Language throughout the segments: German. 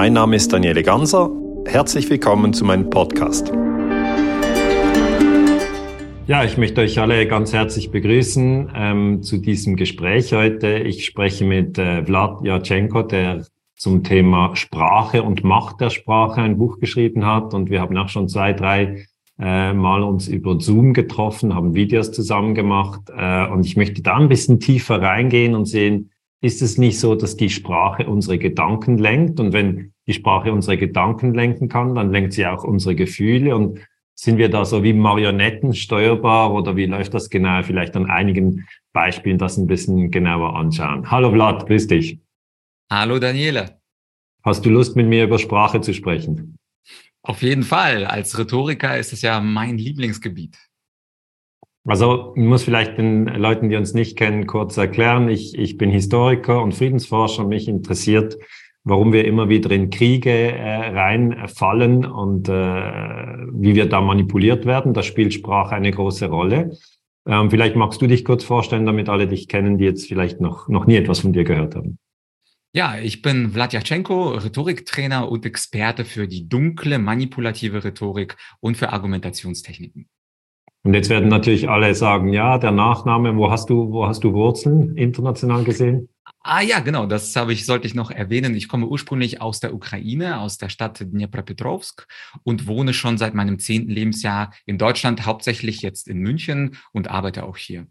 Mein Name ist Daniele Ganser. Herzlich willkommen zu meinem Podcast. Ja, ich möchte euch alle ganz herzlich begrüßen ähm, zu diesem Gespräch heute. Ich spreche mit äh, Vlad Jatschenko, der zum Thema Sprache und Macht der Sprache ein Buch geschrieben hat. Und wir haben auch schon zwei, drei äh, Mal uns über Zoom getroffen, haben Videos zusammen gemacht. Äh, und ich möchte da ein bisschen tiefer reingehen und sehen, ist es nicht so, dass die Sprache unsere Gedanken lenkt? Und wenn die Sprache unsere Gedanken lenken kann, dann lenkt sie auch unsere Gefühle. Und sind wir da so wie Marionetten steuerbar oder wie läuft das genau? Vielleicht an einigen Beispielen das ein bisschen genauer anschauen. Hallo Vlad, grüß dich. Hallo Daniele. Hast du Lust, mit mir über Sprache zu sprechen? Auf jeden Fall. Als Rhetoriker ist es ja mein Lieblingsgebiet. Also ich muss vielleicht den Leuten, die uns nicht kennen, kurz erklären. Ich, ich bin Historiker und Friedensforscher. Mich interessiert, warum wir immer wieder in Kriege äh, reinfallen und äh, wie wir da manipuliert werden. Da spielt Sprache eine große Rolle. Ähm, vielleicht magst du dich kurz vorstellen, damit alle dich kennen, die jetzt vielleicht noch, noch nie etwas von dir gehört haben. Ja, ich bin Vladyachenko, Rhetoriktrainer und Experte für die dunkle manipulative Rhetorik und für Argumentationstechniken. Und jetzt werden natürlich alle sagen, ja, der Nachname, wo hast du, wo hast du Wurzeln international gesehen? Ah ja, genau, das habe ich, sollte ich noch erwähnen. Ich komme ursprünglich aus der Ukraine, aus der Stadt Dnipropetrovsk und wohne schon seit meinem zehnten Lebensjahr in Deutschland, hauptsächlich jetzt in München und arbeite auch hier.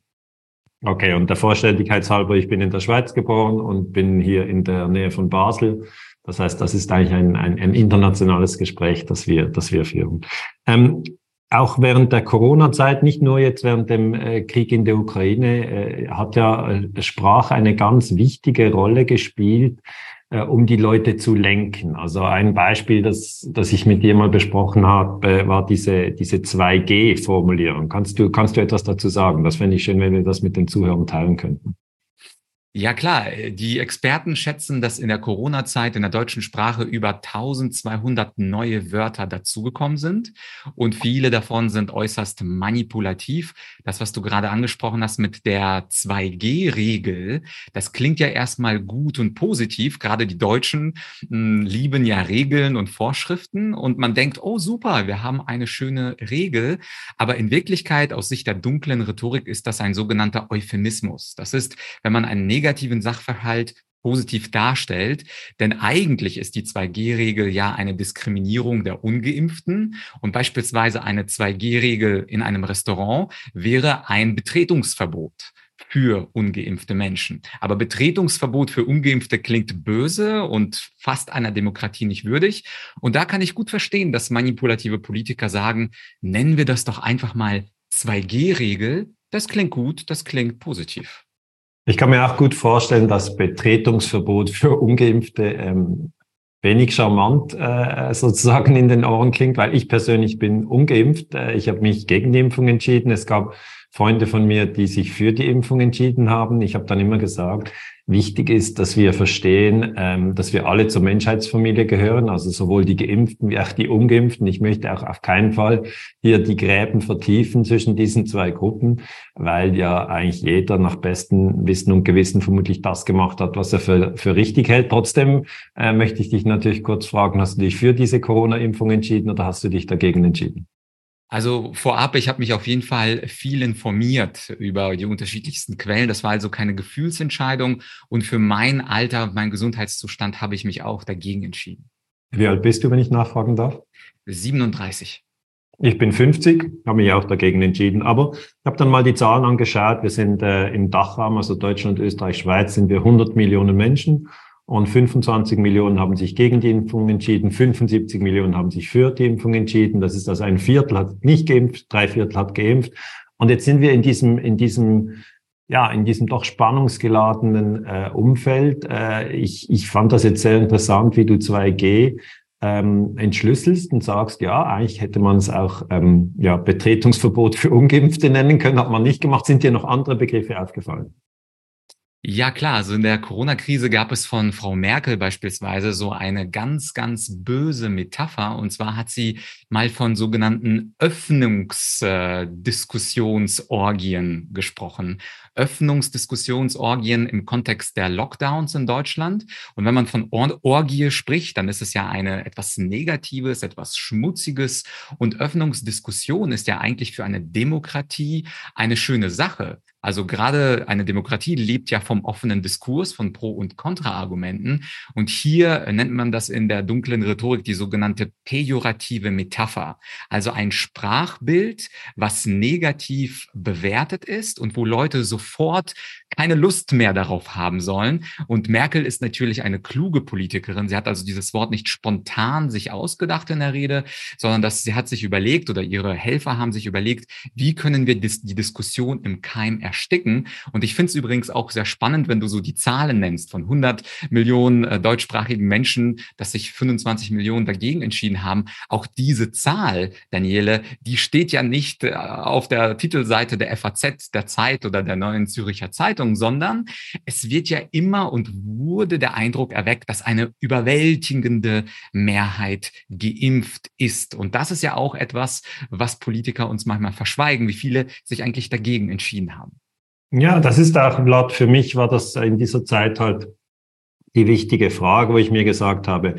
Okay, und der Vollständigkeit halber, ich bin in der Schweiz geboren und bin hier in der Nähe von Basel. Das heißt, das ist eigentlich ein, ein, ein internationales Gespräch, das wir, das wir führen. Ähm, auch während der Corona-Zeit, nicht nur jetzt während dem äh, Krieg in der Ukraine, äh, hat ja äh, Sprache eine ganz wichtige Rolle gespielt, um die Leute zu lenken. Also ein Beispiel, das, das ich mit dir mal besprochen habe, war diese, diese 2G-Formulierung. Kannst du, kannst du etwas dazu sagen? Das fände ich schön, wenn wir das mit den Zuhörern teilen könnten. Ja klar, die Experten schätzen, dass in der Corona-Zeit in der deutschen Sprache über 1200 neue Wörter dazugekommen sind und viele davon sind äußerst manipulativ. Das, was du gerade angesprochen hast mit der 2G-Regel, das klingt ja erstmal gut und positiv. Gerade die Deutschen hm, lieben ja Regeln und Vorschriften und man denkt, oh super, wir haben eine schöne Regel. Aber in Wirklichkeit, aus Sicht der dunklen Rhetorik, ist das ein sogenannter Euphemismus. Das ist, wenn man einen negativen Sachverhalt positiv darstellt. Denn eigentlich ist die 2G-Regel ja eine Diskriminierung der Ungeimpften. Und beispielsweise eine 2G-Regel in einem Restaurant wäre ein Betretungsverbot für ungeimpfte Menschen. Aber Betretungsverbot für ungeimpfte klingt böse und fast einer Demokratie nicht würdig. Und da kann ich gut verstehen, dass manipulative Politiker sagen, nennen wir das doch einfach mal 2G-Regel. Das klingt gut, das klingt positiv. Ich kann mir auch gut vorstellen, dass Betretungsverbot für Ungeimpfte ähm, wenig charmant äh, sozusagen in den Ohren klingt, weil ich persönlich bin ungeimpft. Äh, ich habe mich gegen die Impfung entschieden. Es gab Freunde von mir, die sich für die Impfung entschieden haben. Ich habe dann immer gesagt, wichtig ist, dass wir verstehen, ähm, dass wir alle zur Menschheitsfamilie gehören, also sowohl die Geimpften wie auch die Ungeimpften. Ich möchte auch auf keinen Fall hier die Gräben vertiefen zwischen diesen zwei Gruppen, weil ja eigentlich jeder nach bestem Wissen und Gewissen vermutlich das gemacht hat, was er für, für richtig hält. Trotzdem äh, möchte ich dich natürlich kurz fragen, hast du dich für diese Corona-Impfung entschieden oder hast du dich dagegen entschieden? Also vorab, ich habe mich auf jeden Fall viel informiert über die unterschiedlichsten Quellen. Das war also keine Gefühlsentscheidung. Und für mein Alter, mein Gesundheitszustand habe ich mich auch dagegen entschieden. Wie alt bist du, wenn ich nachfragen darf? 37. Ich bin 50, habe mich auch dagegen entschieden. Aber ich habe dann mal die Zahlen angeschaut. Wir sind äh, im Dachraum, also Deutschland, Österreich, Schweiz, sind wir 100 Millionen Menschen. Und 25 Millionen haben sich gegen die Impfung entschieden, 75 Millionen haben sich für die Impfung entschieden. Das ist also ein Viertel hat nicht geimpft, drei Viertel hat geimpft. Und jetzt sind wir in diesem, in diesem, ja, in diesem doch spannungsgeladenen äh, Umfeld. Äh, ich, ich fand das jetzt sehr interessant, wie du 2G ähm, entschlüsselst und sagst, ja, eigentlich hätte man es auch ähm, ja, Betretungsverbot für Ungeimpfte nennen können, hat man nicht gemacht. Sind dir noch andere Begriffe aufgefallen? Ja, klar. Also in der Corona-Krise gab es von Frau Merkel beispielsweise so eine ganz, ganz böse Metapher. Und zwar hat sie mal von sogenannten Öffnungsdiskussionsorgien gesprochen. Öffnungsdiskussionsorgien im Kontext der Lockdowns in Deutschland. Und wenn man von Or Orgie spricht, dann ist es ja eine etwas Negatives, etwas Schmutziges. Und Öffnungsdiskussion ist ja eigentlich für eine Demokratie eine schöne Sache. Also gerade eine Demokratie lebt ja vom offenen Diskurs, von Pro- und Kontraargumenten. Und hier nennt man das in der dunklen Rhetorik die sogenannte pejorative Metapher. Also ein Sprachbild, was negativ bewertet ist und wo Leute sofort keine Lust mehr darauf haben sollen. Und Merkel ist natürlich eine kluge Politikerin. Sie hat also dieses Wort nicht spontan sich ausgedacht in der Rede, sondern dass sie hat sich überlegt oder ihre Helfer haben sich überlegt, wie können wir die Diskussion im Keim ersticken. Und ich finde es übrigens auch sehr spannend, wenn du so die Zahlen nennst von 100 Millionen äh, deutschsprachigen Menschen, dass sich 25 Millionen dagegen entschieden haben. Auch diese Zahl, Daniele, die steht ja nicht äh, auf der Titelseite der FAZ, der Zeit oder der Neuen Züricher Zeitung, sondern es wird ja immer und wurde der Eindruck erweckt, dass eine überwältigende Mehrheit geimpft ist. Und das ist ja auch etwas, was Politiker uns manchmal verschweigen, wie viele sich eigentlich dagegen entschieden haben. Ja, das ist auch, Vlad, für mich war das in dieser Zeit halt die wichtige Frage, wo ich mir gesagt habe,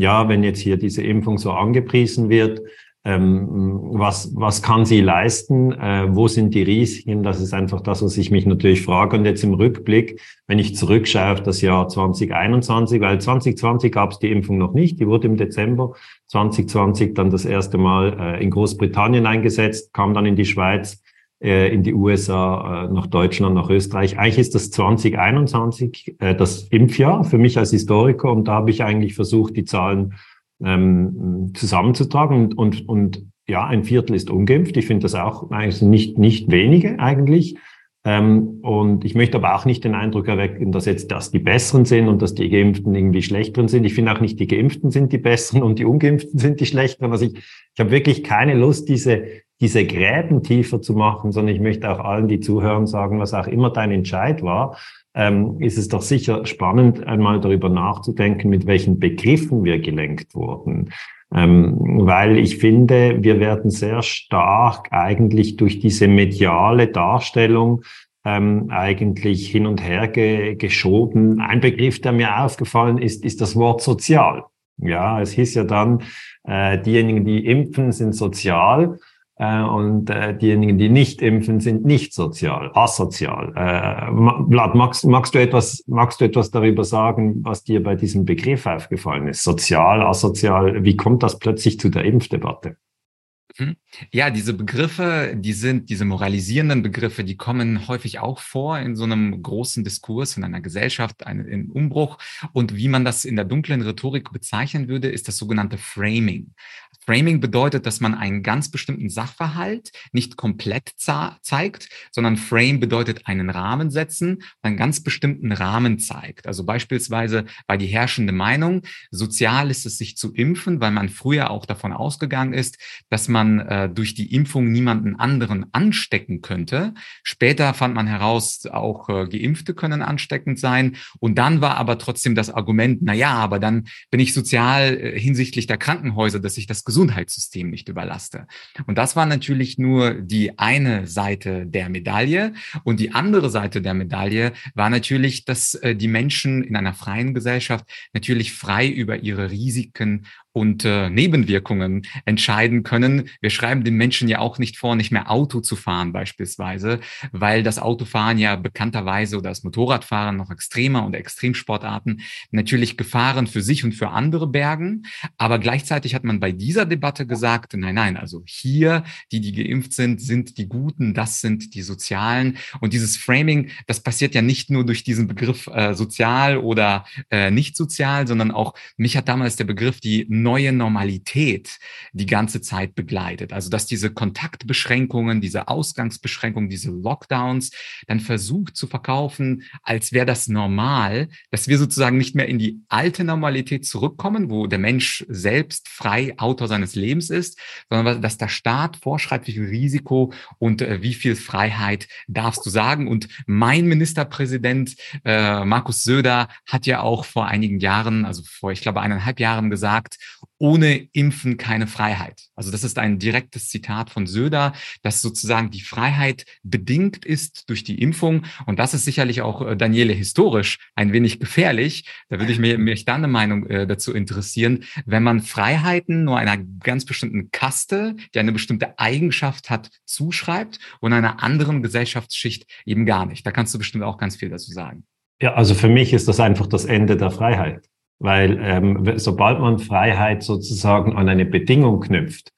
ja, wenn jetzt hier diese Impfung so angepriesen wird, ähm, was, was kann sie leisten? Äh, wo sind die Risiken? Das ist einfach das, was ich mich natürlich frage. Und jetzt im Rückblick, wenn ich zurückschaue auf das Jahr 2021, weil 2020 gab es die Impfung noch nicht, die wurde im Dezember 2020 dann das erste Mal äh, in Großbritannien eingesetzt, kam dann in die Schweiz in die USA, äh, nach Deutschland, nach Österreich. Eigentlich ist das 2021 äh, das Impfjahr für mich als Historiker und da habe ich eigentlich versucht, die Zahlen ähm, zusammenzutragen und, und, und ja, ein Viertel ist ungeimpft. Ich finde das auch eigentlich nicht, nicht wenige eigentlich. Ähm, und ich möchte aber auch nicht den Eindruck erwecken, dass jetzt das die Besseren sind und dass die Geimpften irgendwie Schlechteren sind. Ich finde auch nicht, die Geimpften sind die Besseren und die Ungeimpften sind die Schlechteren. Also ich, ich habe wirklich keine Lust, diese, diese Gräben tiefer zu machen, sondern ich möchte auch allen, die zuhören, sagen, was auch immer dein Entscheid war, ähm, ist es doch sicher spannend, einmal darüber nachzudenken, mit welchen Begriffen wir gelenkt wurden. Ähm, weil ich finde, wir werden sehr stark eigentlich durch diese mediale Darstellung ähm, eigentlich hin und her ge geschoben. Ein Begriff, der mir aufgefallen ist, ist das Wort sozial. Ja, es hieß ja dann, äh, diejenigen, die impfen, sind sozial. Äh, und äh, diejenigen, die nicht impfen, sind nicht sozial, asozial. Äh, Vlad, magst, magst, du etwas, magst du etwas darüber sagen, was dir bei diesem Begriff aufgefallen ist? Sozial, asozial, wie kommt das plötzlich zu der Impfdebatte? Mhm. Ja, diese Begriffe, die sind, diese moralisierenden Begriffe, die kommen häufig auch vor in so einem großen Diskurs in einer Gesellschaft, einen, in Umbruch. Und wie man das in der dunklen Rhetorik bezeichnen würde, ist das sogenannte Framing. Framing bedeutet, dass man einen ganz bestimmten Sachverhalt nicht komplett zeigt, sondern Frame bedeutet einen Rahmen setzen, einen ganz bestimmten Rahmen zeigt. Also beispielsweise war die herrschende Meinung, sozial ist es sich zu impfen, weil man früher auch davon ausgegangen ist, dass man äh, durch die Impfung niemanden anderen anstecken könnte. Später fand man heraus, auch äh, Geimpfte können ansteckend sein. Und dann war aber trotzdem das Argument, na ja, aber dann bin ich sozial äh, hinsichtlich der Krankenhäuser, dass ich das gesund Gesundheitssystem nicht überlaste. Und das war natürlich nur die eine Seite der Medaille. Und die andere Seite der Medaille war natürlich, dass äh, die Menschen in einer freien Gesellschaft natürlich frei über ihre Risiken und äh, Nebenwirkungen entscheiden können. Wir schreiben den Menschen ja auch nicht vor, nicht mehr Auto zu fahren beispielsweise, weil das Autofahren ja bekannterweise oder das Motorradfahren noch extremer und Extremsportarten natürlich Gefahren für sich und für andere bergen. Aber gleichzeitig hat man bei dieser Debatte gesagt, nein, nein, also hier, die, die geimpft sind, sind die Guten, das sind die Sozialen. Und dieses Framing, das passiert ja nicht nur durch diesen Begriff äh, sozial oder äh, nicht sozial, sondern auch, mich hat damals der Begriff die neue Normalität die ganze Zeit begleitet. Also dass diese Kontaktbeschränkungen, diese Ausgangsbeschränkungen, diese Lockdowns dann versucht zu verkaufen, als wäre das normal, dass wir sozusagen nicht mehr in die alte Normalität zurückkommen, wo der Mensch selbst frei Autor seines Lebens ist, sondern dass der Staat vorschreibt, wie viel Risiko und äh, wie viel Freiheit darfst du sagen. Und mein Ministerpräsident äh, Markus Söder hat ja auch vor einigen Jahren, also vor, ich glaube, eineinhalb Jahren gesagt, ohne Impfen keine Freiheit. Also das ist ein direktes Zitat von Söder, dass sozusagen die Freiheit bedingt ist durch die Impfung. Und das ist sicherlich auch, äh, Daniele, historisch ein wenig gefährlich. Da würde ich mir, mich dann eine Meinung äh, dazu interessieren, wenn man Freiheiten nur einer ganz bestimmten Kaste, die eine bestimmte Eigenschaft hat, zuschreibt und einer anderen Gesellschaftsschicht eben gar nicht. Da kannst du bestimmt auch ganz viel dazu sagen. Ja, also für mich ist das einfach das Ende der Freiheit. Weil ähm, sobald man Freiheit sozusagen an eine Bedingung knüpft,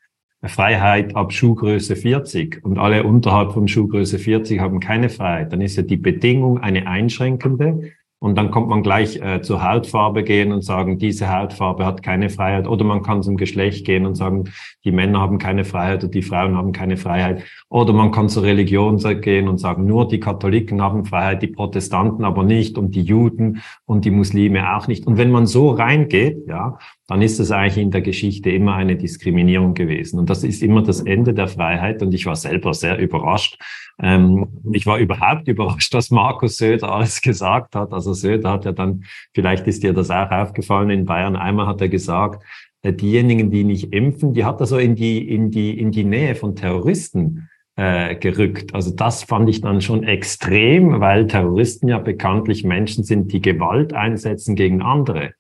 Freiheit ab Schuhgröße 40 und alle unterhalb von Schuhgröße 40 haben keine Freiheit, dann ist ja die Bedingung eine einschränkende und dann kommt man gleich äh, zur Hautfarbe gehen und sagen, diese Hautfarbe hat keine Freiheit. Oder man kann zum Geschlecht gehen und sagen, die Männer haben keine Freiheit oder die Frauen haben keine Freiheit. Oder man kann zur Religion gehen und sagen, nur die Katholiken haben Freiheit, die Protestanten aber nicht und die Juden und die Muslime auch nicht. Und wenn man so reingeht, ja, dann ist es eigentlich in der Geschichte immer eine Diskriminierung gewesen. Und das ist immer das Ende der Freiheit. Und ich war selber sehr überrascht. Ähm, ich war überhaupt überrascht, was Markus Söder alles gesagt hat. Also Söder hat ja dann, vielleicht ist dir das auch aufgefallen in Bayern, einmal hat er gesagt, äh, diejenigen, die nicht impfen, die hat er so in die, in die, in die Nähe von Terroristen äh, gerückt. Also das fand ich dann schon extrem, weil Terroristen ja bekanntlich Menschen sind, die Gewalt einsetzen gegen andere.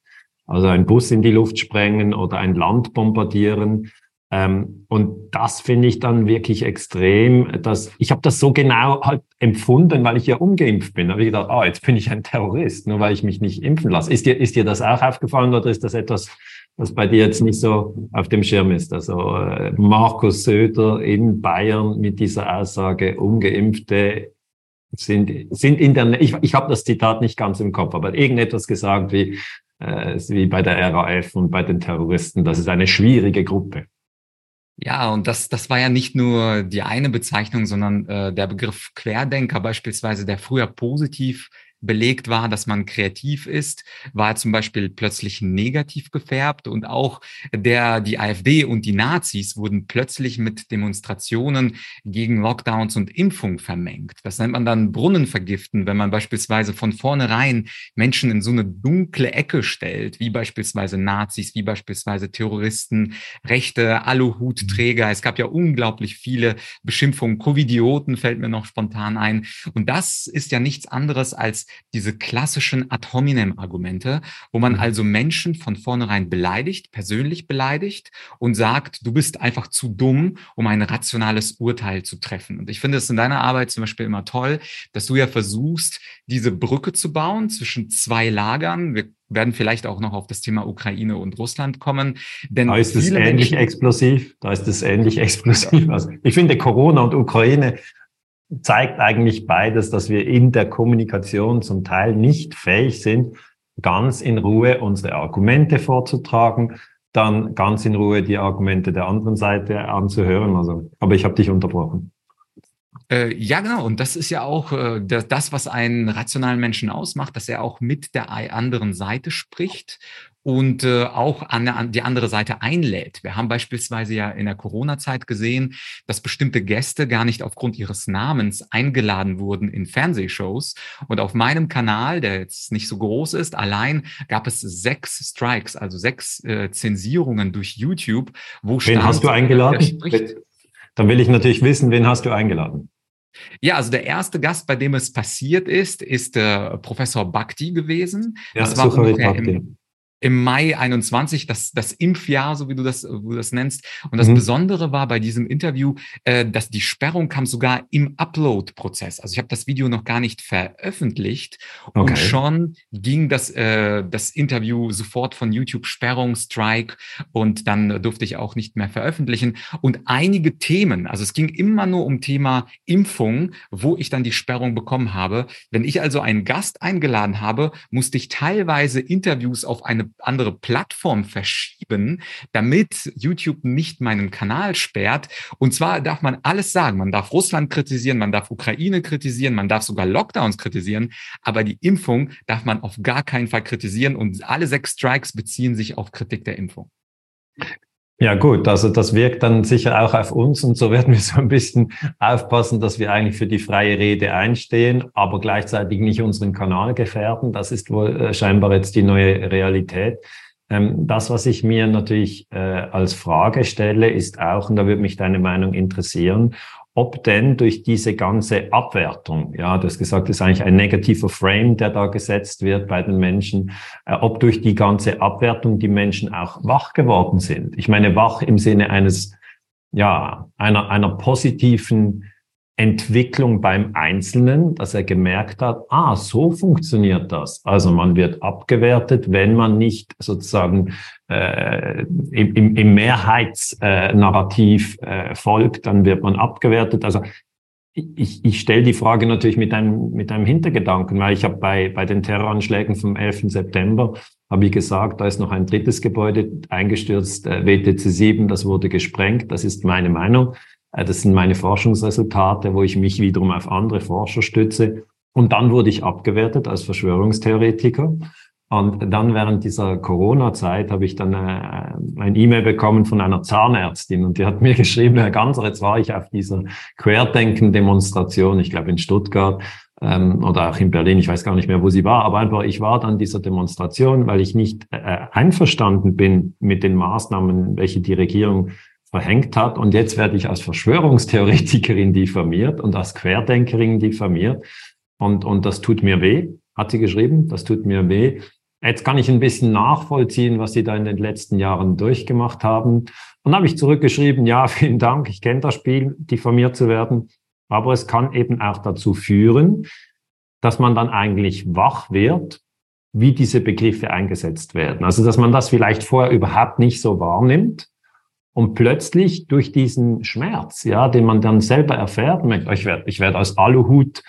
Also ein Bus in die Luft sprengen oder ein Land bombardieren. Ähm, und das finde ich dann wirklich extrem. Dass, ich habe das so genau halt empfunden, weil ich ja umgeimpft bin. Da habe ich gedacht, ah, jetzt bin ich ein Terrorist, nur weil ich mich nicht impfen lasse. Ist dir, ist dir das auch aufgefallen oder ist das etwas, was bei dir jetzt nicht so auf dem Schirm ist? Also äh, Markus Söder in Bayern mit dieser Aussage, ungeimpfte sind, sind in der, ich, ich habe das Zitat nicht ganz im Kopf, aber irgendetwas gesagt wie, äh, wie bei der RAF und bei den Terroristen. Das ist eine schwierige Gruppe. Ja, und das, das war ja nicht nur die eine Bezeichnung, sondern äh, der Begriff Querdenker beispielsweise, der früher positiv belegt war, dass man kreativ ist, war zum Beispiel plötzlich negativ gefärbt und auch der, die AfD und die Nazis wurden plötzlich mit Demonstrationen gegen Lockdowns und Impfung vermengt. Das nennt man dann Brunnenvergiften, wenn man beispielsweise von vornherein Menschen in so eine dunkle Ecke stellt, wie beispielsweise Nazis, wie beispielsweise Terroristen, rechte Aluhutträger. Es gab ja unglaublich viele Beschimpfungen. Covidioten fällt mir noch spontan ein. Und das ist ja nichts anderes als diese klassischen ad hominem Argumente, wo man mhm. also Menschen von vornherein beleidigt, persönlich beleidigt und sagt, du bist einfach zu dumm, um ein rationales Urteil zu treffen. Und ich finde es in deiner Arbeit zum Beispiel immer toll, dass du ja versuchst, diese Brücke zu bauen zwischen zwei Lagern. Wir werden vielleicht auch noch auf das Thema Ukraine und Russland kommen. Denn da ist es ähnlich Menschen explosiv. Da ist es ähnlich explosiv. Also ich finde Corona und Ukraine zeigt eigentlich beides, dass wir in der Kommunikation zum Teil nicht fähig sind, ganz in Ruhe unsere Argumente vorzutragen, dann ganz in Ruhe die Argumente der anderen Seite anzuhören. Also, aber ich habe dich unterbrochen. Äh, ja, genau. Und das ist ja auch äh, das, was einen rationalen Menschen ausmacht, dass er auch mit der anderen Seite spricht und äh, auch an, an die andere Seite einlädt. Wir haben beispielsweise ja in der Corona-Zeit gesehen, dass bestimmte Gäste gar nicht aufgrund ihres Namens eingeladen wurden in Fernsehshows. Und auf meinem Kanal, der jetzt nicht so groß ist, allein gab es sechs Strikes, also sechs äh, Zensierungen durch YouTube, wo Wen stand, hast du eingeladen? Dann will ich natürlich wissen, wen hast du eingeladen? Ja, also der erste Gast, bei dem es passiert ist, ist äh, Professor Bhakti gewesen. Ja, das war ungefähr im, im Mai 21, das, das Impfjahr, so wie du das, wie du das nennst. Und das mhm. Besondere war bei diesem Interview, äh, dass die Sperrung kam sogar im Upload-Prozess. Also ich habe das Video noch gar nicht veröffentlicht okay. und schon ging das, äh, das Interview sofort von YouTube Sperrung, Strike und dann durfte ich auch nicht mehr veröffentlichen. Und einige Themen, also es ging immer nur um Thema Impfung, wo ich dann die Sperrung bekommen habe. Wenn ich also einen Gast eingeladen habe, musste ich teilweise Interviews auf eine andere Plattform verschieben, damit YouTube nicht meinen Kanal sperrt. Und zwar darf man alles sagen. Man darf Russland kritisieren, man darf Ukraine kritisieren, man darf sogar Lockdowns kritisieren, aber die Impfung darf man auf gar keinen Fall kritisieren und alle sechs Strikes beziehen sich auf Kritik der Impfung. Ja gut, also das wirkt dann sicher auch auf uns und so werden wir so ein bisschen aufpassen, dass wir eigentlich für die freie Rede einstehen, aber gleichzeitig nicht unseren Kanal gefährden. Das ist wohl äh, scheinbar jetzt die neue Realität. Ähm, das, was ich mir natürlich äh, als Frage stelle, ist auch, und da würde mich deine Meinung interessieren, ob denn durch diese ganze Abwertung, ja, du hast gesagt, das ist eigentlich ein negativer Frame, der da gesetzt wird bei den Menschen, äh, ob durch die ganze Abwertung die Menschen auch wach geworden sind. Ich meine, wach im Sinne eines, ja, einer, einer positiven Entwicklung beim Einzelnen, dass er gemerkt hat, ah, so funktioniert das. Also man wird abgewertet, wenn man nicht sozusagen äh, im, im, Mehrheitsnarrativ äh, folgt, dann wird man abgewertet. Also ich, ich stelle die Frage natürlich mit einem, mit einem Hintergedanken, weil ich habe bei, bei den Terroranschlägen vom 11. September, habe ich gesagt, da ist noch ein drittes Gebäude eingestürzt, äh, WTC 7, das wurde gesprengt. Das ist meine Meinung. Äh, das sind meine Forschungsresultate, wo ich mich wiederum auf andere Forscher stütze. Und dann wurde ich abgewertet als Verschwörungstheoretiker. Und dann während dieser Corona-Zeit habe ich dann äh, ein E-Mail bekommen von einer Zahnärztin und die hat mir geschrieben, Herr Ganser, jetzt war ich auf dieser Querdenken-Demonstration, ich glaube in Stuttgart ähm, oder auch in Berlin, ich weiß gar nicht mehr, wo sie war, aber einfach, ich war dann dieser Demonstration, weil ich nicht äh, einverstanden bin mit den Maßnahmen, welche die Regierung verhängt hat. Und jetzt werde ich als Verschwörungstheoretikerin diffamiert und als Querdenkerin diffamiert. Und, und das tut mir weh, hat sie geschrieben, das tut mir weh. Jetzt kann ich ein bisschen nachvollziehen, was Sie da in den letzten Jahren durchgemacht haben. Und habe ich zurückgeschrieben, ja, vielen Dank, ich kenne das Spiel, diffamiert zu werden. Aber es kann eben auch dazu führen, dass man dann eigentlich wach wird, wie diese Begriffe eingesetzt werden. Also, dass man das vielleicht vorher überhaupt nicht so wahrnimmt und plötzlich durch diesen Schmerz, ja, den man dann selber erfährt, ich werde, ich werde als Aluhut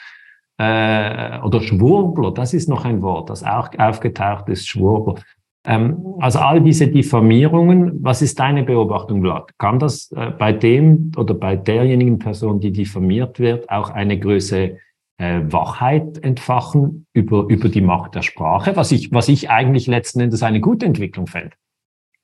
äh, oder Schwurbler, das ist noch ein Wort, das auch aufgetaucht ist, Schwurbler. Ähm, also all diese Diffamierungen, was ist deine Beobachtung, Vlad? Kann das äh, bei dem oder bei derjenigen Person, die diffamiert wird, auch eine größere äh, Wachheit entfachen über, über die Macht der Sprache, was ich, was ich eigentlich letzten Endes eine gute Entwicklung fände?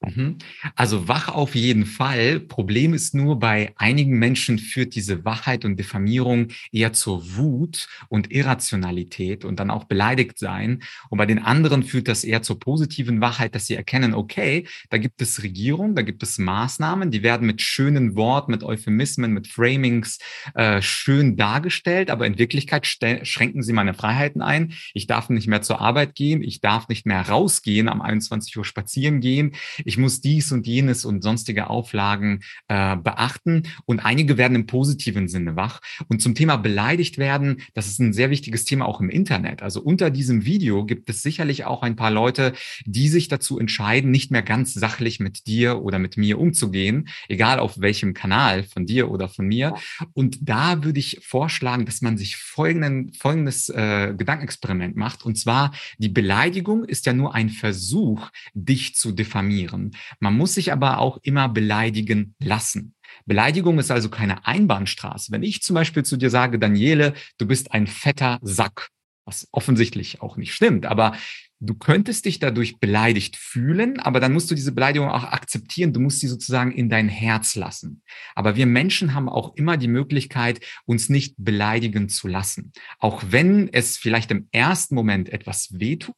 Mhm. Also wach auf jeden Fall. Problem ist nur, bei einigen Menschen führt diese Wachheit und Diffamierung eher zur Wut und Irrationalität und dann auch beleidigt sein. Und bei den anderen führt das eher zur positiven Wachheit, dass sie erkennen, okay, da gibt es Regierung, da gibt es Maßnahmen, die werden mit schönen Worten, mit Euphemismen, mit Framings äh, schön dargestellt, aber in Wirklichkeit schränken sie meine Freiheiten ein. Ich darf nicht mehr zur Arbeit gehen, ich darf nicht mehr rausgehen, am 21 Uhr spazieren gehen ich muss dies und jenes und sonstige Auflagen äh, beachten. Und einige werden im positiven Sinne wach. Und zum Thema beleidigt werden, das ist ein sehr wichtiges Thema auch im Internet. Also unter diesem Video gibt es sicherlich auch ein paar Leute, die sich dazu entscheiden, nicht mehr ganz sachlich mit dir oder mit mir umzugehen, egal auf welchem Kanal, von dir oder von mir. Und da würde ich vorschlagen, dass man sich folgenden, folgendes äh, Gedankenexperiment macht. Und zwar, die Beleidigung ist ja nur ein Versuch, dich zu diffamieren machen. Man muss sich aber auch immer beleidigen lassen. Beleidigung ist also keine Einbahnstraße. Wenn ich zum Beispiel zu dir sage, Daniele, du bist ein fetter Sack, was offensichtlich auch nicht stimmt, aber du könntest dich dadurch beleidigt fühlen, aber dann musst du diese Beleidigung auch akzeptieren. Du musst sie sozusagen in dein Herz lassen. Aber wir Menschen haben auch immer die Möglichkeit, uns nicht beleidigen zu lassen. Auch wenn es vielleicht im ersten Moment etwas wehtut,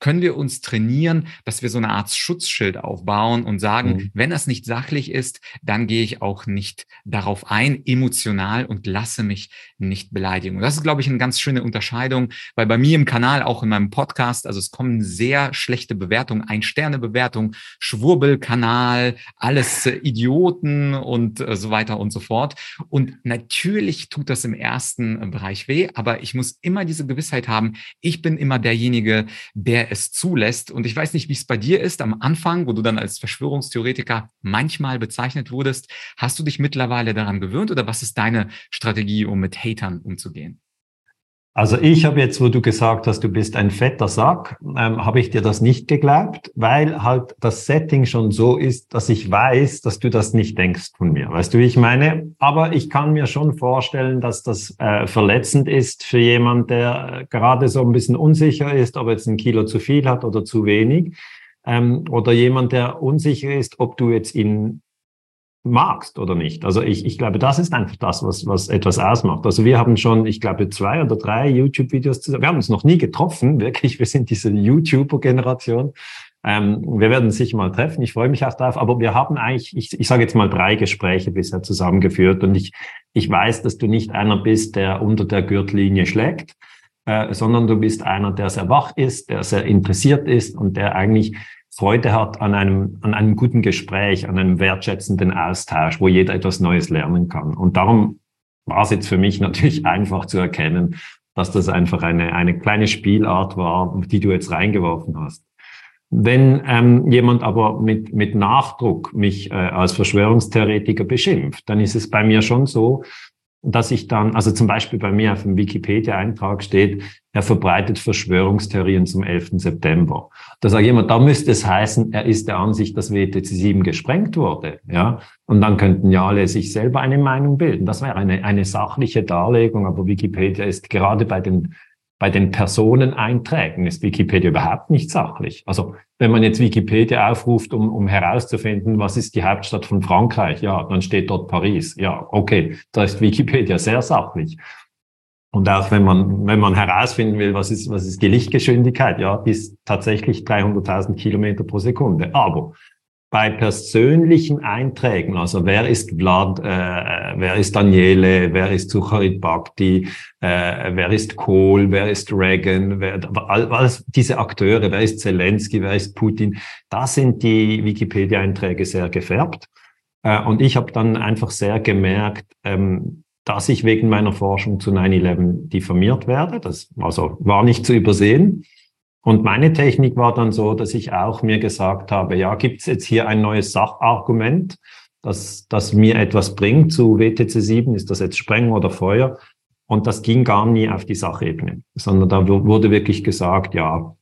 können wir uns trainieren, dass wir so eine Art Schutzschild aufbauen und sagen, mhm. wenn das nicht sachlich ist, dann gehe ich auch nicht darauf ein, emotional und lasse mich nicht beleidigen. Und das ist, glaube ich, eine ganz schöne Unterscheidung, weil bei mir im Kanal, auch in meinem Podcast, also es kommen sehr schlechte Bewertungen, Ein-Sterne-Bewertung, Schwurbelkanal, alles äh, Idioten und äh, so weiter und so fort. Und natürlich tut das im ersten äh, Bereich weh, aber ich muss immer diese Gewissheit haben, ich bin immer derjenige, der es zulässt. Und ich weiß nicht, wie es bei dir ist am Anfang, wo du dann als Verschwörungstheoretiker manchmal bezeichnet wurdest. Hast du dich mittlerweile daran gewöhnt oder was ist deine Strategie, um mit Hatern umzugehen? Also ich habe jetzt, wo du gesagt hast, du bist ein fetter Sack, ähm, habe ich dir das nicht geglaubt, weil halt das Setting schon so ist, dass ich weiß, dass du das nicht denkst von mir. Weißt du, wie ich meine? Aber ich kann mir schon vorstellen, dass das äh, verletzend ist für jemand, der äh, gerade so ein bisschen unsicher ist, ob er jetzt ein Kilo zu viel hat oder zu wenig. Ähm, oder jemand, der unsicher ist, ob du jetzt ihn magst oder nicht. Also ich, ich glaube, das ist einfach das, was, was etwas ausmacht. Also wir haben schon, ich glaube, zwei oder drei YouTube-Videos zusammen. Wir haben uns noch nie getroffen, wirklich. Wir sind diese YouTuber-Generation. Ähm, wir werden sicher mal treffen. Ich freue mich auch darauf. Aber wir haben eigentlich, ich, ich sage jetzt mal drei Gespräche bisher zusammengeführt. Und ich, ich weiß, dass du nicht einer bist, der unter der Gürtellinie schlägt, äh, sondern du bist einer, der sehr wach ist, der sehr interessiert ist und der eigentlich Freude hat an einem, an einem guten Gespräch, an einem wertschätzenden Austausch, wo jeder etwas Neues lernen kann. Und darum war es jetzt für mich natürlich einfach zu erkennen, dass das einfach eine, eine kleine Spielart war, die du jetzt reingeworfen hast. Wenn ähm, jemand aber mit, mit Nachdruck mich äh, als Verschwörungstheoretiker beschimpft, dann ist es bei mir schon so, dass ich dann, also zum Beispiel bei mir auf dem Wikipedia-Eintrag steht, er verbreitet Verschwörungstheorien zum 11. September. Da sage ich immer, da müsste es heißen, er ist der Ansicht, dass WTC 7 gesprengt wurde. Ja, und dann könnten ja alle sich selber eine Meinung bilden. Das wäre eine, eine sachliche Darlegung, aber Wikipedia ist gerade bei den bei den Personeneinträgen ist Wikipedia überhaupt nicht sachlich. Also wenn man jetzt Wikipedia aufruft, um, um herauszufinden, was ist die Hauptstadt von Frankreich, ja, dann steht dort Paris. Ja, okay, da ist Wikipedia sehr sachlich. Und auch wenn man, wenn man herausfinden will, was ist, was ist die Lichtgeschwindigkeit, ja, ist tatsächlich 300.000 Kilometer pro Sekunde. Aber bei persönlichen Einträgen, also wer ist Vlad, äh, wer ist Daniele, wer ist Sucharit Bhakti, äh, wer ist Kohl, wer ist Reagan, wer, alles diese Akteure, wer ist Zelensky, wer ist Putin, da sind die Wikipedia-Einträge sehr gefärbt. Äh, und ich habe dann einfach sehr gemerkt, ähm, dass ich wegen meiner Forschung zu 9-11 diffamiert werde. Das also war nicht zu übersehen. Und meine Technik war dann so, dass ich auch mir gesagt habe, ja, gibt es jetzt hier ein neues Sachargument, das, das mir etwas bringt zu WTC 7, ist das jetzt Sprengung oder Feuer? Und das ging gar nie auf die Sachebene, sondern da wurde wirklich gesagt, ja,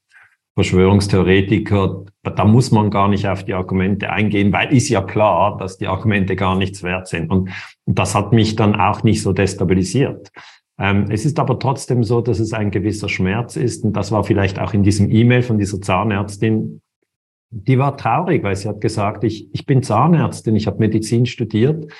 Verschwörungstheoretiker, da muss man gar nicht auf die Argumente eingehen, weil ist ja klar, dass die Argumente gar nichts wert sind. Und das hat mich dann auch nicht so destabilisiert. Ähm, es ist aber trotzdem so, dass es ein gewisser Schmerz ist. Und das war vielleicht auch in diesem E-Mail von dieser Zahnärztin. Die war traurig, weil sie hat gesagt, ich, ich bin Zahnärztin, ich habe Medizin studiert.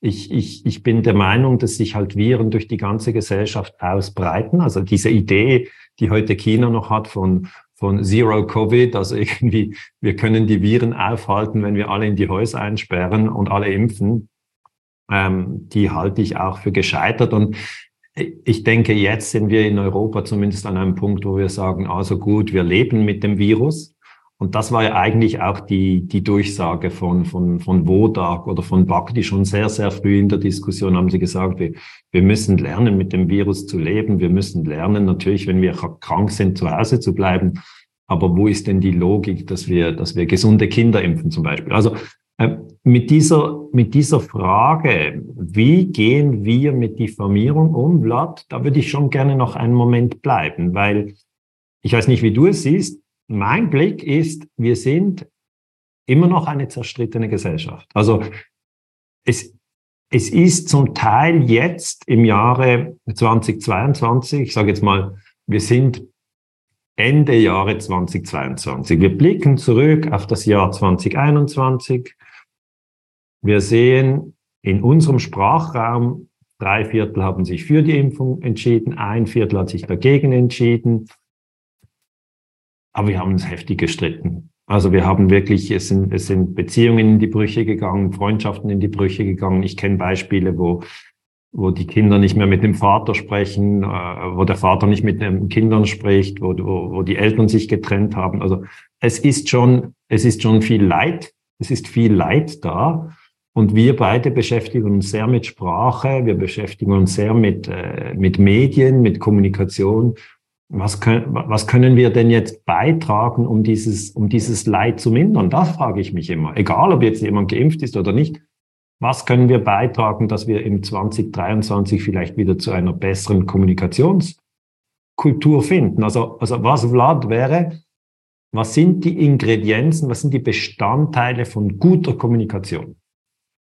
Ich, ich, ich bin der Meinung, dass sich halt Viren durch die ganze Gesellschaft ausbreiten. Also diese Idee, die heute China noch hat von, von Zero Covid, also irgendwie, wir können die Viren aufhalten, wenn wir alle in die Häuser einsperren und alle impfen, ähm, die halte ich auch für gescheitert. Und ich denke, jetzt sind wir in Europa zumindest an einem Punkt, wo wir sagen, also gut, wir leben mit dem Virus. Und das war ja eigentlich auch die, die Durchsage von, von, von Wodak oder von Bakti schon sehr, sehr früh in der Diskussion haben sie gesagt, wir, wir müssen lernen, mit dem Virus zu leben. Wir müssen lernen, natürlich, wenn wir krank sind, zu Hause zu bleiben. Aber wo ist denn die Logik, dass wir, dass wir gesunde Kinder impfen zum Beispiel? Also äh, mit dieser, mit dieser Frage, wie gehen wir mit Diffamierung um, Vlad, da würde ich schon gerne noch einen Moment bleiben, weil ich weiß nicht, wie du es siehst. Mein Blick ist, wir sind immer noch eine zerstrittene Gesellschaft. Also es, es ist zum Teil jetzt im Jahre 2022, ich sage jetzt mal, wir sind Ende Jahre 2022. Wir blicken zurück auf das Jahr 2021. Wir sehen in unserem Sprachraum, drei Viertel haben sich für die Impfung entschieden, ein Viertel hat sich dagegen entschieden. Aber wir haben uns heftig gestritten. Also wir haben wirklich, es sind, es sind Beziehungen in die Brüche gegangen, Freundschaften in die Brüche gegangen. Ich kenne Beispiele, wo, wo die Kinder nicht mehr mit dem Vater sprechen, äh, wo der Vater nicht mit den Kindern spricht, wo, wo, wo die Eltern sich getrennt haben. Also es ist schon, es ist schon viel Leid. Es ist viel Leid da. Und wir beide beschäftigen uns sehr mit Sprache, wir beschäftigen uns sehr mit, äh, mit Medien, mit Kommunikation. Was können, was können wir denn jetzt beitragen, um dieses, um dieses Leid zu mindern? Das frage ich mich immer. Egal, ob jetzt jemand geimpft ist oder nicht. Was können wir beitragen, dass wir im 2023 vielleicht wieder zu einer besseren Kommunikationskultur Kultur finden? Also, also was Vlad wäre, was sind die Ingredienzen, was sind die Bestandteile von guter Kommunikation?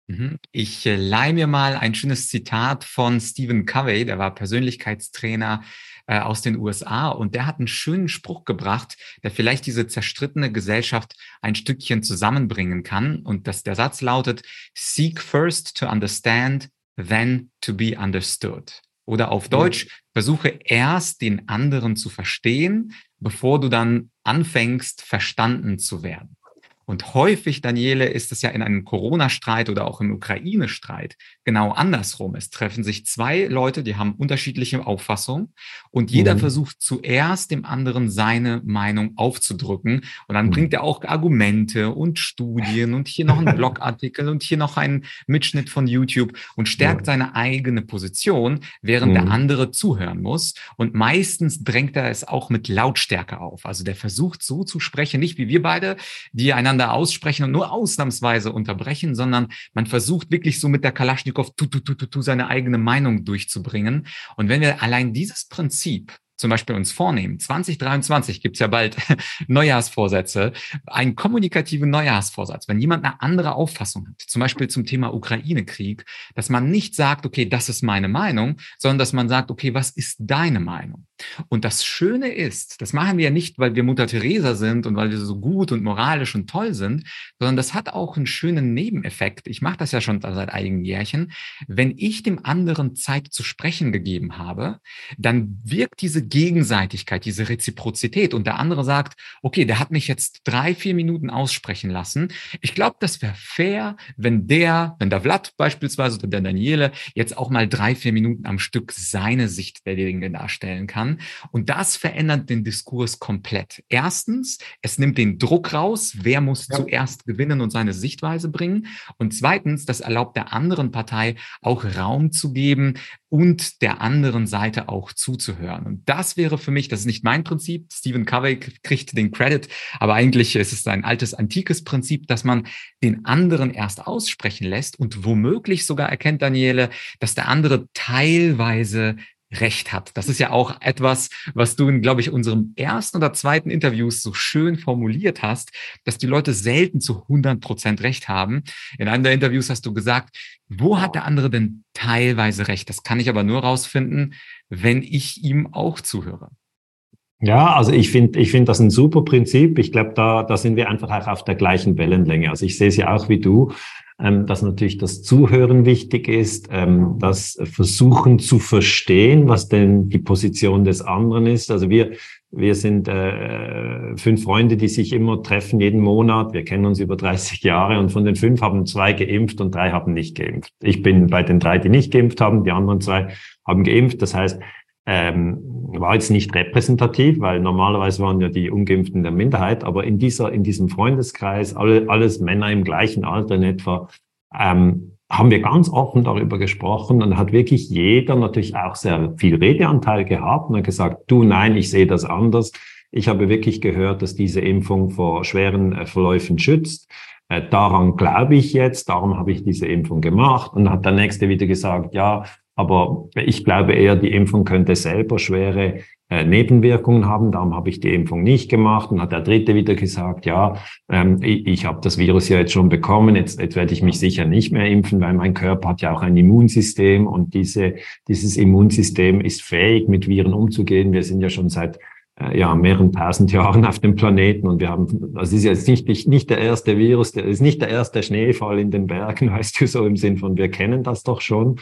Mhm. Ich äh, leihe mir mal ein schönes Zitat von Stephen Covey, der war Persönlichkeitstrainer äh, aus den USA und der hat einen schönen Spruch gebracht, der vielleicht diese zerstrittene Gesellschaft ein Stückchen zusammenbringen kann. Und das, der Satz lautet, Seek first to understand, then to be understood. Oder auf Deutsch, versuche erst den anderen zu verstehen, bevor du dann anfängst, verstanden zu werden. Und häufig, Daniele, ist es ja in einem Corona-Streit oder auch im Ukraine-Streit genau andersrum. Es treffen sich zwei Leute, die haben unterschiedliche Auffassungen und jeder mhm. versucht zuerst dem anderen seine Meinung aufzudrücken. Und dann mhm. bringt er auch Argumente und Studien und hier noch einen Blogartikel und hier noch einen Mitschnitt von YouTube und stärkt ja. seine eigene Position, während mhm. der andere zuhören muss. Und meistens drängt er es auch mit Lautstärke auf. Also der versucht so zu sprechen, nicht wie wir beide, die einander aussprechen und nur ausnahmsweise unterbrechen, sondern man versucht wirklich so mit der Kalaschnikow tu, tu, tu, tu, tu seine eigene Meinung durchzubringen. Und wenn wir allein dieses Prinzip zum Beispiel uns vornehmen, 2023 gibt's ja bald Neujahrsvorsätze, einen kommunikativen Neujahrsvorsatz, wenn jemand eine andere Auffassung hat, zum Beispiel zum Thema Ukraine-Krieg, dass man nicht sagt, okay, das ist meine Meinung, sondern dass man sagt, okay, was ist deine Meinung? Und das Schöne ist, das machen wir ja nicht, weil wir Mutter Teresa sind und weil wir so gut und moralisch und toll sind, sondern das hat auch einen schönen Nebeneffekt. Ich mache das ja schon seit einigen Jährchen. Wenn ich dem anderen Zeit zu sprechen gegeben habe, dann wirkt diese Gegenseitigkeit, diese Reziprozität und der andere sagt, okay, der hat mich jetzt drei, vier Minuten aussprechen lassen. Ich glaube, das wäre fair, wenn der, wenn der Vlad beispielsweise oder der Daniele jetzt auch mal drei, vier Minuten am Stück seine Sicht der Dinge darstellen kann kann. Und das verändert den Diskurs komplett. Erstens, es nimmt den Druck raus, wer muss ja. zuerst gewinnen und seine Sichtweise bringen. Und zweitens, das erlaubt der anderen Partei auch Raum zu geben und der anderen Seite auch zuzuhören. Und das wäre für mich, das ist nicht mein Prinzip. Stephen Covey kriegt den Credit, aber eigentlich ist es ein altes, antikes Prinzip, dass man den anderen erst aussprechen lässt und womöglich sogar erkennt, Daniele, dass der andere teilweise Recht hat. Das ist ja auch etwas, was du in, glaube ich, unserem ersten oder zweiten Interviews so schön formuliert hast, dass die Leute selten zu 100 Prozent Recht haben. In einem der Interviews hast du gesagt, wo hat der andere denn teilweise Recht? Das kann ich aber nur rausfinden, wenn ich ihm auch zuhöre. Ja, also ich finde, ich finde das ein super Prinzip. Ich glaube, da, da sind wir einfach auch auf der gleichen Wellenlänge. Also ich sehe es ja auch wie du ähm, dass natürlich das Zuhören wichtig ist, ähm, das Versuchen zu verstehen, was denn die Position des anderen ist. Also wir, wir sind äh, fünf Freunde, die sich immer treffen jeden Monat. Wir kennen uns über 30 Jahre und von den fünf haben zwei geimpft und drei haben nicht geimpft. Ich bin bei den drei, die nicht geimpft haben. Die anderen zwei haben geimpft. Das heißt, ähm, war jetzt nicht repräsentativ, weil normalerweise waren ja die Ungeimpften der Minderheit, aber in dieser, in diesem Freundeskreis, alle, alles Männer im gleichen Alter in etwa, ähm, haben wir ganz offen darüber gesprochen und hat wirklich jeder natürlich auch sehr viel Redeanteil gehabt und hat gesagt, du, nein, ich sehe das anders. Ich habe wirklich gehört, dass diese Impfung vor schweren äh, Verläufen schützt. Äh, daran glaube ich jetzt, darum habe ich diese Impfung gemacht. Und hat der Nächste wieder gesagt, ja, aber ich glaube eher, die Impfung könnte selber schwere äh, Nebenwirkungen haben. Darum habe ich die Impfung nicht gemacht. Und hat der Dritte wieder gesagt, ja, ähm, ich, ich habe das Virus ja jetzt schon bekommen. Jetzt, jetzt werde ich mich sicher nicht mehr impfen, weil mein Körper hat ja auch ein Immunsystem und diese, dieses Immunsystem ist fähig, mit Viren umzugehen. Wir sind ja schon seit äh, ja, mehreren tausend Jahren auf dem Planeten und wir haben, das ist jetzt nicht, nicht, nicht der erste Virus, der ist nicht der erste Schneefall in den Bergen, weißt du, so im Sinn von, wir kennen das doch schon.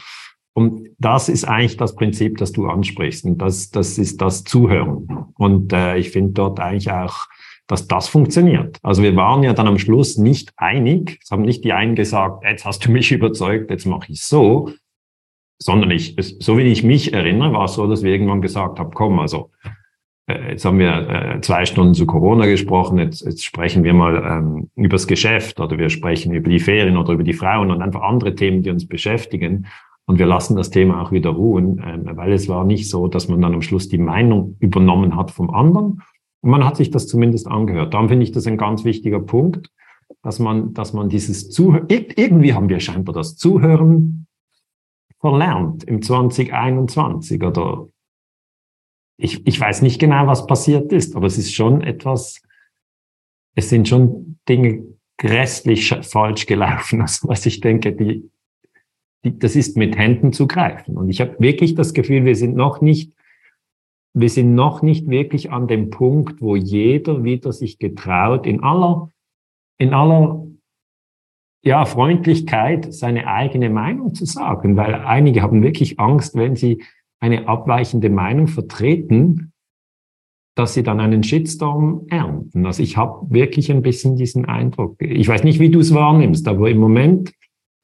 Und das ist eigentlich das Prinzip, das du ansprichst. Und das, das ist das Zuhören. Und äh, ich finde dort eigentlich auch, dass das funktioniert. Also wir waren ja dann am Schluss nicht einig. Es haben nicht die einen gesagt, jetzt hast du mich überzeugt, jetzt mache ich so, sondern ich, so wie ich mich erinnere, war es so, dass wir irgendwann gesagt haben, komm, also äh, jetzt haben wir äh, zwei Stunden zu Corona gesprochen, jetzt, jetzt sprechen wir mal ähm, übers Geschäft oder wir sprechen über die Ferien oder über die Frauen und einfach andere Themen, die uns beschäftigen. Und wir lassen das Thema auch wieder ruhen, äh, weil es war nicht so, dass man dann am Schluss die Meinung übernommen hat vom anderen. Und man hat sich das zumindest angehört. Darum finde ich das ein ganz wichtiger Punkt, dass man, dass man dieses Zuhören, irgendwie haben wir scheinbar das Zuhören verlernt im 2021 oder ich, ich weiß nicht genau, was passiert ist, aber es ist schon etwas, es sind schon Dinge grässlich falsch gelaufen. Also was ich denke, die, das ist mit Händen zu greifen. Und ich habe wirklich das Gefühl, wir sind noch nicht, wir sind noch nicht wirklich an dem Punkt, wo jeder wieder sich getraut, in aller, in aller ja, Freundlichkeit seine eigene Meinung zu sagen, weil einige haben wirklich Angst, wenn sie eine abweichende Meinung vertreten, dass sie dann einen Shitstorm ernten. Also ich habe wirklich ein bisschen diesen Eindruck. Ich weiß nicht, wie du es wahrnimmst, aber im Moment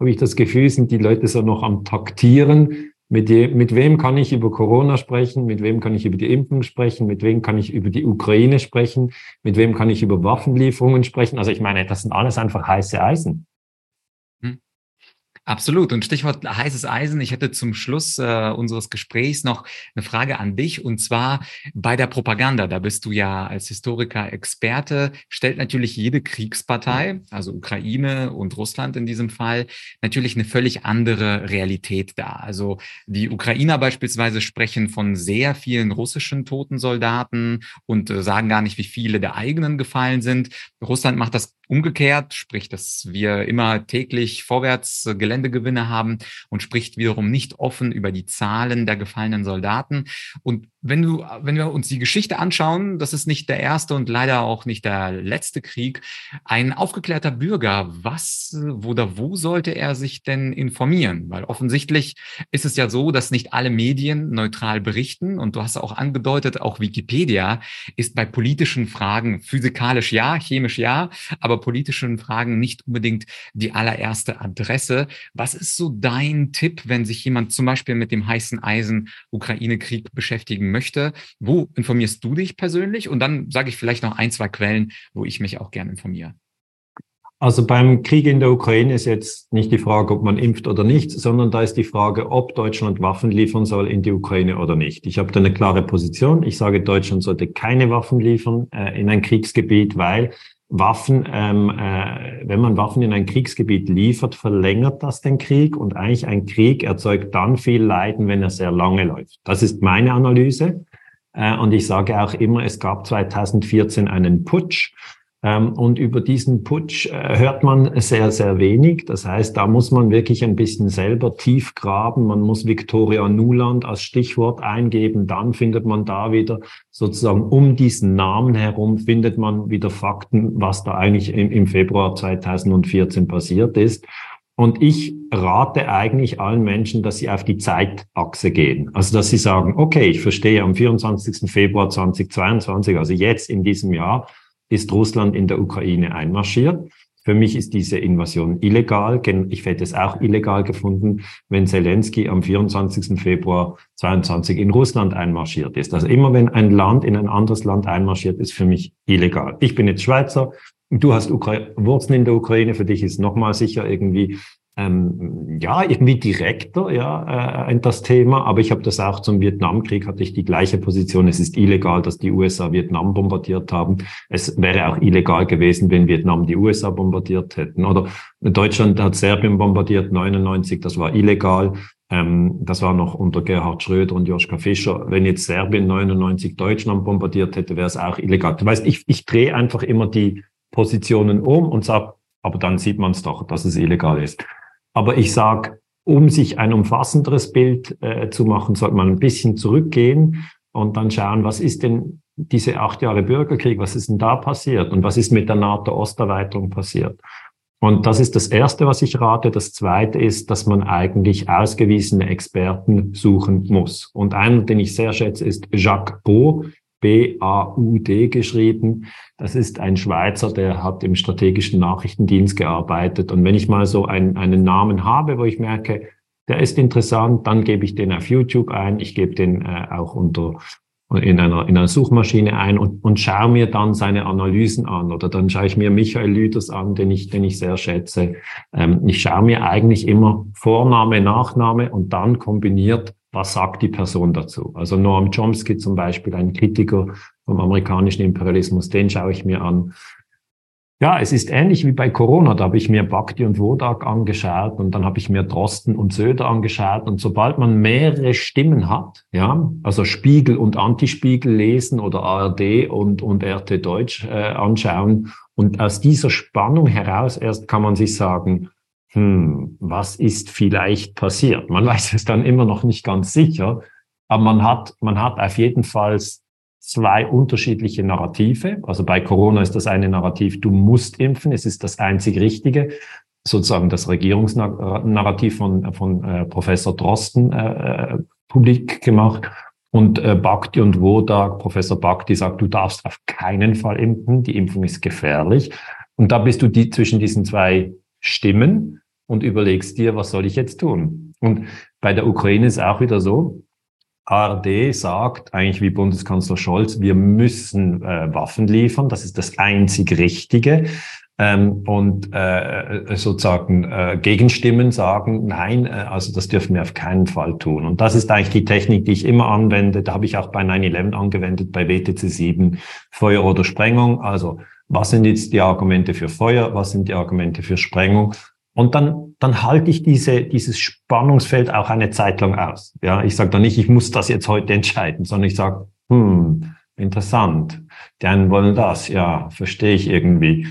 habe ich das Gefühl, sind die Leute so noch am Taktieren. Mit, je, mit wem kann ich über Corona sprechen? Mit wem kann ich über die Impfung sprechen? Mit wem kann ich über die Ukraine sprechen? Mit wem kann ich über Waffenlieferungen sprechen? Also ich meine, das sind alles einfach heiße Eisen. Absolut. Und Stichwort heißes Eisen. Ich hätte zum Schluss äh, unseres Gesprächs noch eine Frage an dich. Und zwar bei der Propaganda. Da bist du ja als Historiker Experte. Stellt natürlich jede Kriegspartei, also Ukraine und Russland in diesem Fall, natürlich eine völlig andere Realität dar. Also die Ukrainer beispielsweise sprechen von sehr vielen russischen toten Soldaten und äh, sagen gar nicht, wie viele der eigenen gefallen sind. Russland macht das umgekehrt, sprich, dass wir immer täglich vorwärts äh, Geländegewinne haben und spricht wiederum nicht offen über die Zahlen der gefallenen Soldaten. Und wenn du, wenn wir uns die Geschichte anschauen, das ist nicht der erste und leider auch nicht der letzte Krieg. Ein aufgeklärter Bürger, was, wo oder wo sollte er sich denn informieren? Weil offensichtlich ist es ja so, dass nicht alle Medien neutral berichten. Und du hast auch angedeutet, auch Wikipedia ist bei politischen Fragen physikalisch ja, chemisch ja, aber politischen Fragen nicht unbedingt die allererste Adresse. Was ist so dein Tipp, wenn sich jemand zum Beispiel mit dem heißen Eisen Ukraine-Krieg beschäftigen möchte, wo informierst du dich persönlich? Und dann sage ich vielleicht noch ein, zwei Quellen, wo ich mich auch gerne informiere. Also beim Krieg in der Ukraine ist jetzt nicht die Frage, ob man impft oder nicht, sondern da ist die Frage, ob Deutschland Waffen liefern soll in die Ukraine oder nicht. Ich habe da eine klare Position. Ich sage, Deutschland sollte keine Waffen liefern äh, in ein Kriegsgebiet, weil Waffen, ähm, äh, wenn man Waffen in ein Kriegsgebiet liefert, verlängert das den Krieg und eigentlich ein Krieg erzeugt dann viel Leiden, wenn er sehr lange läuft. Das ist meine Analyse. Äh, und ich sage auch immer, es gab 2014 einen Putsch und über diesen Putsch äh, hört man sehr, sehr wenig. Das heißt, da muss man wirklich ein bisschen selber tief graben. Man muss Victoria Nuland als Stichwort eingeben. Dann findet man da wieder sozusagen um diesen Namen herum findet man wieder Fakten, was da eigentlich im, Februar 2014 passiert ist. Und ich rate eigentlich allen Menschen, dass sie auf die Zeitachse gehen. Also, dass sie sagen, okay, ich verstehe, am 24. Februar 2022, also jetzt in diesem Jahr, ist Russland in der Ukraine einmarschiert. Für mich ist diese Invasion illegal. Ich hätte es auch illegal gefunden, wenn Zelensky am 24. Februar 22 in Russland einmarschiert ist. Also immer wenn ein Land in ein anderes Land einmarschiert, ist für mich illegal. Ich bin jetzt Schweizer. Du hast Ukra Wurzeln in der Ukraine. Für dich ist nochmal sicher irgendwie ähm, ja, irgendwie direkter, ja, äh, das Thema. Aber ich habe das auch zum Vietnamkrieg, hatte ich die gleiche Position. Es ist illegal, dass die USA Vietnam bombardiert haben. Es wäre auch illegal gewesen, wenn Vietnam die USA bombardiert hätten. Oder Deutschland hat Serbien bombardiert, 99, das war illegal. Ähm, das war noch unter Gerhard Schröder und Joschka Fischer. Wenn jetzt Serbien 99 Deutschland bombardiert hätte, wäre es auch illegal. Du weißt, ich, ich drehe einfach immer die Positionen um und sage, aber dann sieht man es doch, dass es illegal ist. Aber ich sage, um sich ein umfassenderes Bild äh, zu machen, sollte man ein bisschen zurückgehen und dann schauen, was ist denn diese acht Jahre Bürgerkrieg, was ist denn da passiert und was ist mit der NATO-Osterweiterung passiert? Und das ist das Erste, was ich rate. Das Zweite ist, dass man eigentlich ausgewiesene Experten suchen muss. Und einer, den ich sehr schätze, ist Jacques Beau. B-A-U-D geschrieben. Das ist ein Schweizer, der hat im strategischen Nachrichtendienst gearbeitet. Und wenn ich mal so einen, einen Namen habe, wo ich merke, der ist interessant, dann gebe ich den auf YouTube ein. Ich gebe den äh, auch unter in einer, in einer Suchmaschine ein und, und schaue mir dann seine Analysen an. Oder dann schaue ich mir Michael Lüders an, den ich, den ich sehr schätze. Ähm, ich schaue mir eigentlich immer Vorname, Nachname und dann kombiniert was sagt die Person dazu? Also Noam Chomsky zum Beispiel, ein Kritiker vom amerikanischen Imperialismus, den schaue ich mir an. Ja, es ist ähnlich wie bei Corona. Da habe ich mir Bhakti und Wodak angeschaut und dann habe ich mir Drosten und Söder angeschaut. Und sobald man mehrere Stimmen hat, ja, also Spiegel und Antispiegel lesen oder ARD und, und RT Deutsch äh, anschauen und aus dieser Spannung heraus erst kann man sich sagen, hm, was ist vielleicht passiert? Man weiß es dann immer noch nicht ganz sicher, aber man hat, man hat auf jeden Fall zwei unterschiedliche Narrative. Also bei Corona ist das eine Narrativ, du musst impfen, es ist das einzig Richtige. Sozusagen das Regierungsnarrativ von, von äh, Professor Drosten äh, äh, publik gemacht. Und äh, Bhakti und Wodak, Professor Bhakti sagt, du darfst auf keinen Fall impfen, die Impfung ist gefährlich. Und da bist du die, zwischen diesen zwei Stimmen und überlegst dir, was soll ich jetzt tun? Und bei der Ukraine ist auch wieder so, ARD sagt eigentlich wie Bundeskanzler Scholz, wir müssen äh, Waffen liefern, das ist das einzig Richtige. Ähm, und äh, sozusagen äh, Gegenstimmen sagen, nein, äh, also das dürfen wir auf keinen Fall tun. Und das ist eigentlich die Technik, die ich immer anwende. Da habe ich auch bei 9-11 angewendet, bei WTC 7, Feuer oder Sprengung. Also was sind jetzt die Argumente für Feuer, was sind die Argumente für Sprengung? Und dann, dann halte ich diese, dieses Spannungsfeld auch eine Zeit lang aus. Ja, ich sage dann nicht, ich muss das jetzt heute entscheiden, sondern ich sage, hm, interessant. Die einen wollen das, ja, verstehe ich irgendwie.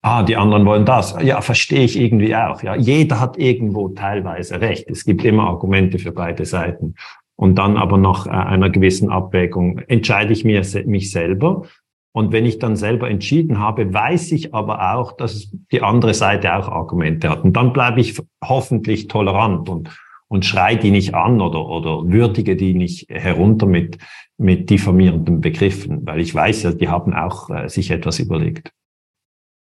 Ah, die anderen wollen das. Ja, verstehe ich irgendwie auch. Ja, jeder hat irgendwo teilweise recht. Es gibt immer Argumente für beide Seiten. Und dann aber nach äh, einer gewissen Abwägung entscheide ich mir, mich selber und wenn ich dann selber entschieden habe, weiß ich aber auch, dass die andere Seite auch Argumente hat. Und dann bleibe ich hoffentlich tolerant und, und schrei die nicht an oder, oder würdige die nicht herunter mit, mit diffamierenden Begriffen, weil ich weiß ja, die haben auch äh, sich etwas überlegt.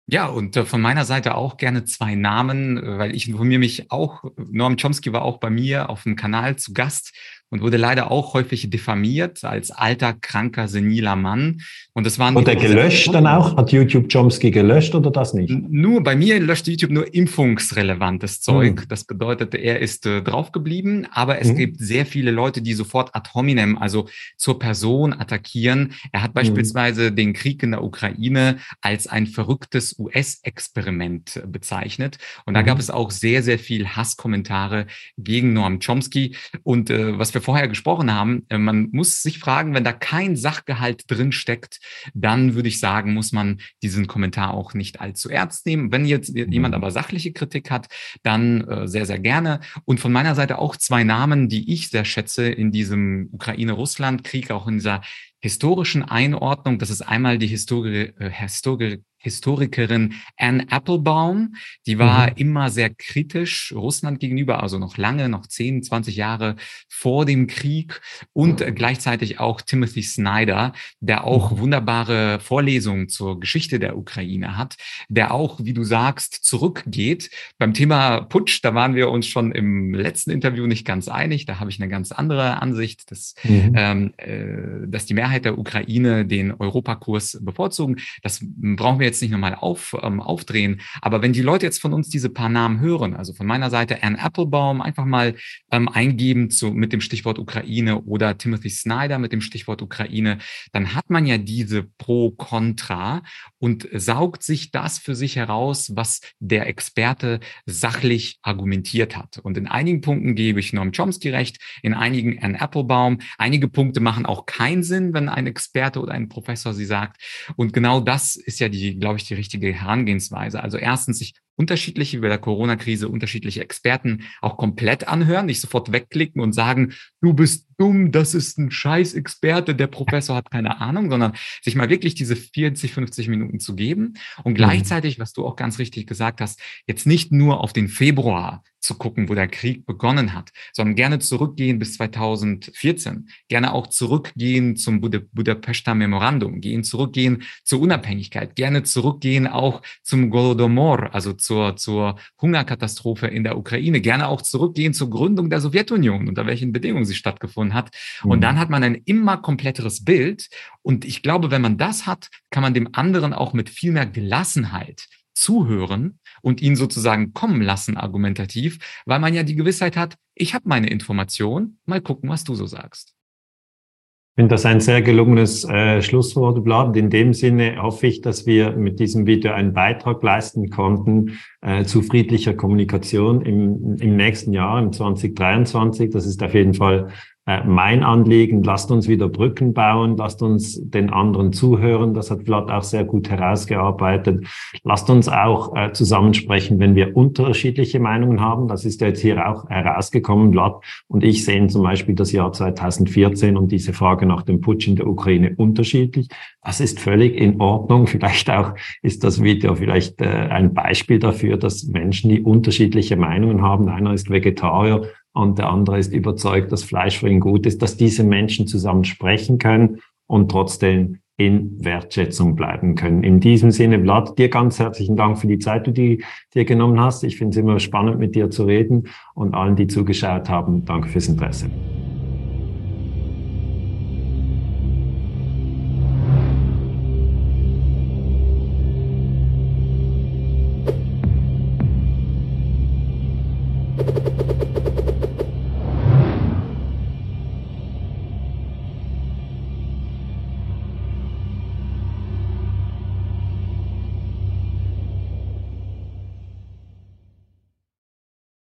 Ja, und äh, von meiner Seite auch gerne zwei Namen, weil ich informiere mich auch, Noam Chomsky war auch bei mir auf dem Kanal zu Gast und wurde leider auch häufig diffamiert als alter, kranker, seniler Mann. Und das waren. Und er gelöscht dann auch? Hat YouTube Chomsky gelöscht oder das nicht? Nur, bei mir löscht YouTube nur impfungsrelevantes Zeug. Mhm. Das bedeutet, er ist äh, draufgeblieben, aber es mhm. gibt sehr viele Leute, die sofort ad hominem, also zur Person attackieren. Er hat hm. beispielsweise mhm. den Krieg in der Ukraine als ein verrücktes US-Experiment bezeichnet. Und da gab hm. es auch sehr, sehr viel Hasskommentare gegen Noam Chomsky. Und äh, was wir vorher gesprochen haben, äh, man muss sich fragen, wenn da kein Sachgehalt drin steckt, dann würde ich sagen, muss man diesen Kommentar auch nicht allzu ernst nehmen. Wenn jetzt jemand mhm. aber sachliche Kritik hat, dann äh, sehr, sehr gerne. Und von meiner Seite auch zwei Namen, die ich sehr schätze in diesem Ukraine-Russland-Krieg, auch in dieser historischen Einordnung. Das ist einmal die Historie, äh, Historie, Historikerin Anne Applebaum. Die war mhm. immer sehr kritisch Russland gegenüber, also noch lange, noch 10, 20 Jahre vor dem Krieg und mhm. gleichzeitig auch Timothy Snyder, der auch mhm. wunderbare Vorlesungen zur Geschichte der Ukraine hat, der auch, wie du sagst, zurückgeht. Beim Thema Putsch, da waren wir uns schon im letzten Interview nicht ganz einig. Da habe ich eine ganz andere Ansicht, dass, mhm. ähm, äh, dass die Mehrheit der Ukraine den Europakurs bevorzugen. Das brauchen wir jetzt jetzt nicht nochmal auf, ähm, aufdrehen, aber wenn die Leute jetzt von uns diese paar Namen hören, also von meiner Seite Anne Applebaum, einfach mal ähm, eingeben zu, mit dem Stichwort Ukraine oder Timothy Snyder mit dem Stichwort Ukraine, dann hat man ja diese Pro-Contra und saugt sich das für sich heraus, was der Experte sachlich argumentiert hat. Und in einigen Punkten gebe ich Norm Chomsky recht, in einigen Anne Applebaum. Einige Punkte machen auch keinen Sinn, wenn ein Experte oder ein Professor sie sagt. Und genau das ist ja die glaube ich, die richtige Herangehensweise. Also erstens sich unterschiedliche, wie bei der Corona-Krise, unterschiedliche Experten auch komplett anhören, nicht sofort wegklicken und sagen, du bist dumm, das ist ein scheiß Experte, der Professor hat keine Ahnung, sondern sich mal wirklich diese 40, 50 Minuten zu geben und mhm. gleichzeitig, was du auch ganz richtig gesagt hast, jetzt nicht nur auf den Februar zu gucken, wo der Krieg begonnen hat, sondern gerne zurückgehen bis 2014, gerne auch zurückgehen zum Bud Budapester Memorandum, gehen zurückgehen zur Unabhängigkeit, gerne zurückgehen auch zum Golodomor, also zur, zur Hungerkatastrophe in der Ukraine, gerne auch zurückgehen zur Gründung der Sowjetunion, unter welchen Bedingungen sie stattgefunden hat. Mhm. Und dann hat man ein immer kompletteres Bild. Und ich glaube, wenn man das hat, kann man dem anderen auch mit viel mehr Gelassenheit zuhören und ihn sozusagen kommen lassen argumentativ, weil man ja die Gewissheit hat, ich habe meine Information, mal gucken, was du so sagst. Ich finde das ein sehr gelungenes äh, Schlusswort, Blatt. In dem Sinne hoffe ich, dass wir mit diesem Video einen Beitrag leisten konnten äh, zu friedlicher Kommunikation im, im nächsten Jahr, im 2023. Das ist auf jeden Fall äh, mein Anliegen, lasst uns wieder Brücken bauen, lasst uns den anderen zuhören. Das hat Vlad auch sehr gut herausgearbeitet. Lasst uns auch äh, zusammensprechen, wenn wir unterschiedliche Meinungen haben. Das ist jetzt hier auch herausgekommen. Vlad und ich sehen zum Beispiel das Jahr 2014 und diese Frage nach dem Putsch in der Ukraine unterschiedlich. Das ist völlig in Ordnung. Vielleicht auch ist das Video vielleicht äh, ein Beispiel dafür, dass Menschen, die unterschiedliche Meinungen haben, einer ist Vegetarier, und der andere ist überzeugt, dass Fleisch für ihn gut ist, dass diese Menschen zusammen sprechen können und trotzdem in Wertschätzung bleiben können. In diesem Sinne, Vlad, dir ganz herzlichen Dank für die Zeit, die du dir genommen hast. Ich finde es immer spannend, mit dir zu reden und allen, die zugeschaut haben, danke fürs Interesse.